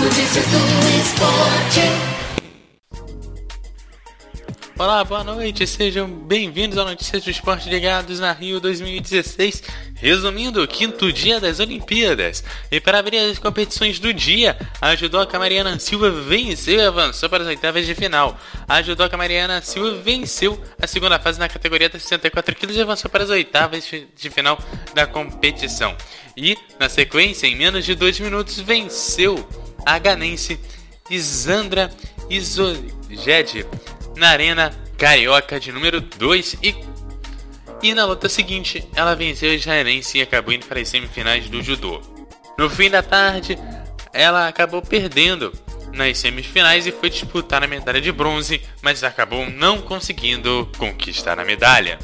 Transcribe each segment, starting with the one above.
Notícias do esporte. Olá, boa noite, sejam bem-vindos ao Notícias do Esporte Ligados na Rio 2016. Resumindo, quinto dia das Olimpíadas. E para abrir as competições do dia, a judoca Mariana Silva venceu e avançou para as oitavas de final. A judoca Mariana Silva venceu a segunda fase na categoria de 64 kg e avançou para as oitavas de final da competição. E, na sequência, em menos de dois minutos, venceu a ganense Isandra Isoged na Arena Carioca de número 2 e, e na luta seguinte ela venceu a israelense e acabou indo para as semifinais do judô. No fim da tarde, ela acabou perdendo nas semifinais e foi disputar a medalha de bronze, mas acabou não conseguindo conquistar a medalha.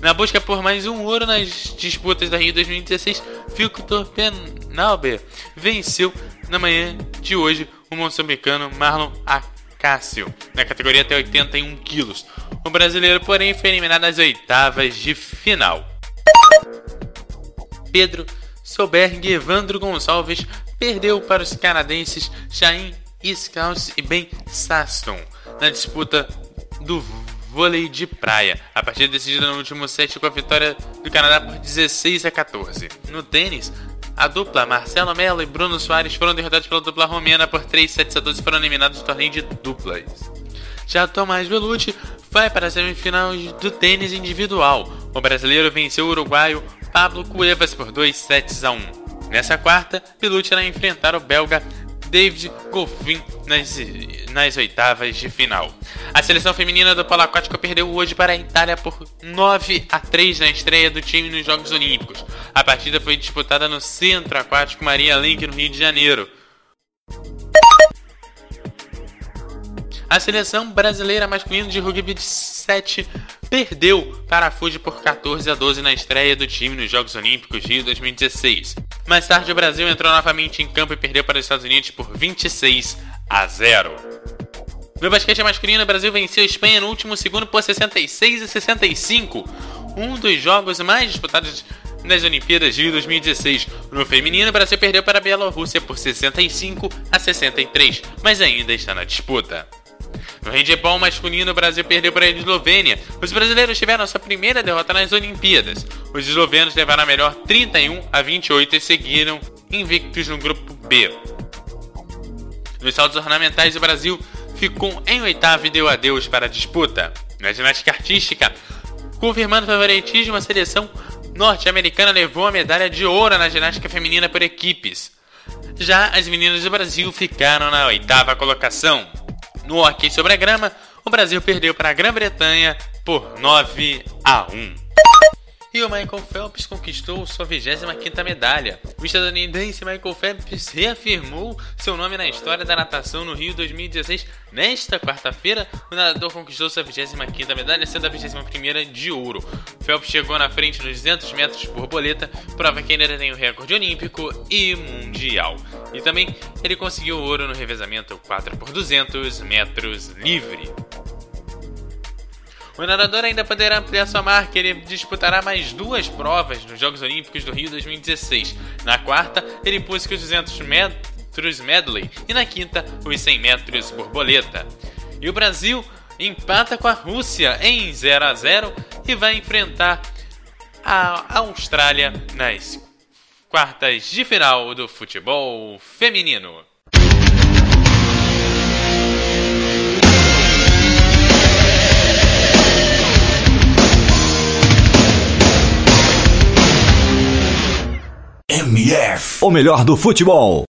Na busca por mais um ouro nas disputas da Rio 2016, Victor Penalber venceu na manhã de hoje o moçambicano Marlon Ak Cássio, na categoria até 81 quilos. O brasileiro, porém, foi eliminado nas oitavas de final. Pedro Solberg e Evandro Gonçalves perdeu para os canadenses Shain Iskaus e Ben Saston na disputa do vôlei de praia. A partida decidida no último set com a vitória do Canadá por 16 a 14. No tênis, a dupla Marcelo Mello e Bruno Soares foram derrotados pela dupla romena por 3 sets a 12 e foram eliminados do torneio de duplas. Já Tomás Belucci vai para a semifinal do tênis individual. O brasileiro venceu o uruguaio Pablo Cuevas por 2 sets a 1. Nessa quarta, Belucci irá enfrentar o belga David Goffin nas, nas oitavas de final. A seleção feminina do polo aquático perdeu hoje para a Itália por 9 a 3 na estreia do time nos Jogos Olímpicos. A partida foi disputada no Centro Aquático Maria Lenk, no Rio de Janeiro. A seleção brasileira masculina de rugby de 7 perdeu para a Fuji por 14 a 12 na estreia do time nos Jogos Olímpicos Rio 2016. Mais tarde, o Brasil entrou novamente em campo e perdeu para os Estados Unidos por 26 a 0. No basquete masculino, o Brasil venceu a Espanha no último segundo por 66 a 65, um dos jogos mais disputados nas Olimpíadas de 2016. No feminino, o Brasil perdeu para a Bielorrússia por 65 a 63, mas ainda está na disputa. No handebol masculino, o Brasil perdeu para a Eslovênia. Os brasileiros tiveram sua primeira derrota nas Olimpíadas. Os eslovenos levaram a melhor 31 a 28 e seguiram invictos no grupo B. Nos saltos ornamentais, o Brasil ficou em oitavo e deu adeus para a disputa. Na ginástica artística, confirmando o favoritismo, a seleção norte-americana levou a medalha de ouro na ginástica feminina por equipes. Já as meninas do Brasil ficaram na oitava colocação. No hockey sobre a grama, o Brasil perdeu para a Grã-Bretanha por 9 a 1. E o Michael Phelps conquistou sua 25ª medalha. O estadunidense Michael Phelps reafirmou seu nome na história da natação no Rio 2016. Nesta quarta-feira, o nadador conquistou sua 25ª medalha, sendo a 21ª de ouro. Phelps chegou na frente nos 200 metros por boleta, prova que ainda tem o recorde olímpico e mundial. E também ele conseguiu ouro no revezamento 4 por 200 metros livre. O nadador ainda poderá ampliar sua marca, ele disputará mais duas provas nos Jogos Olímpicos do Rio 2016. Na quarta, ele busca os 200 metros medley e na quinta, os 100 metros borboleta. E o Brasil empata com a Rússia em 0 a 0 e vai enfrentar a Austrália nas quartas de final do futebol feminino. MF. O melhor do futebol.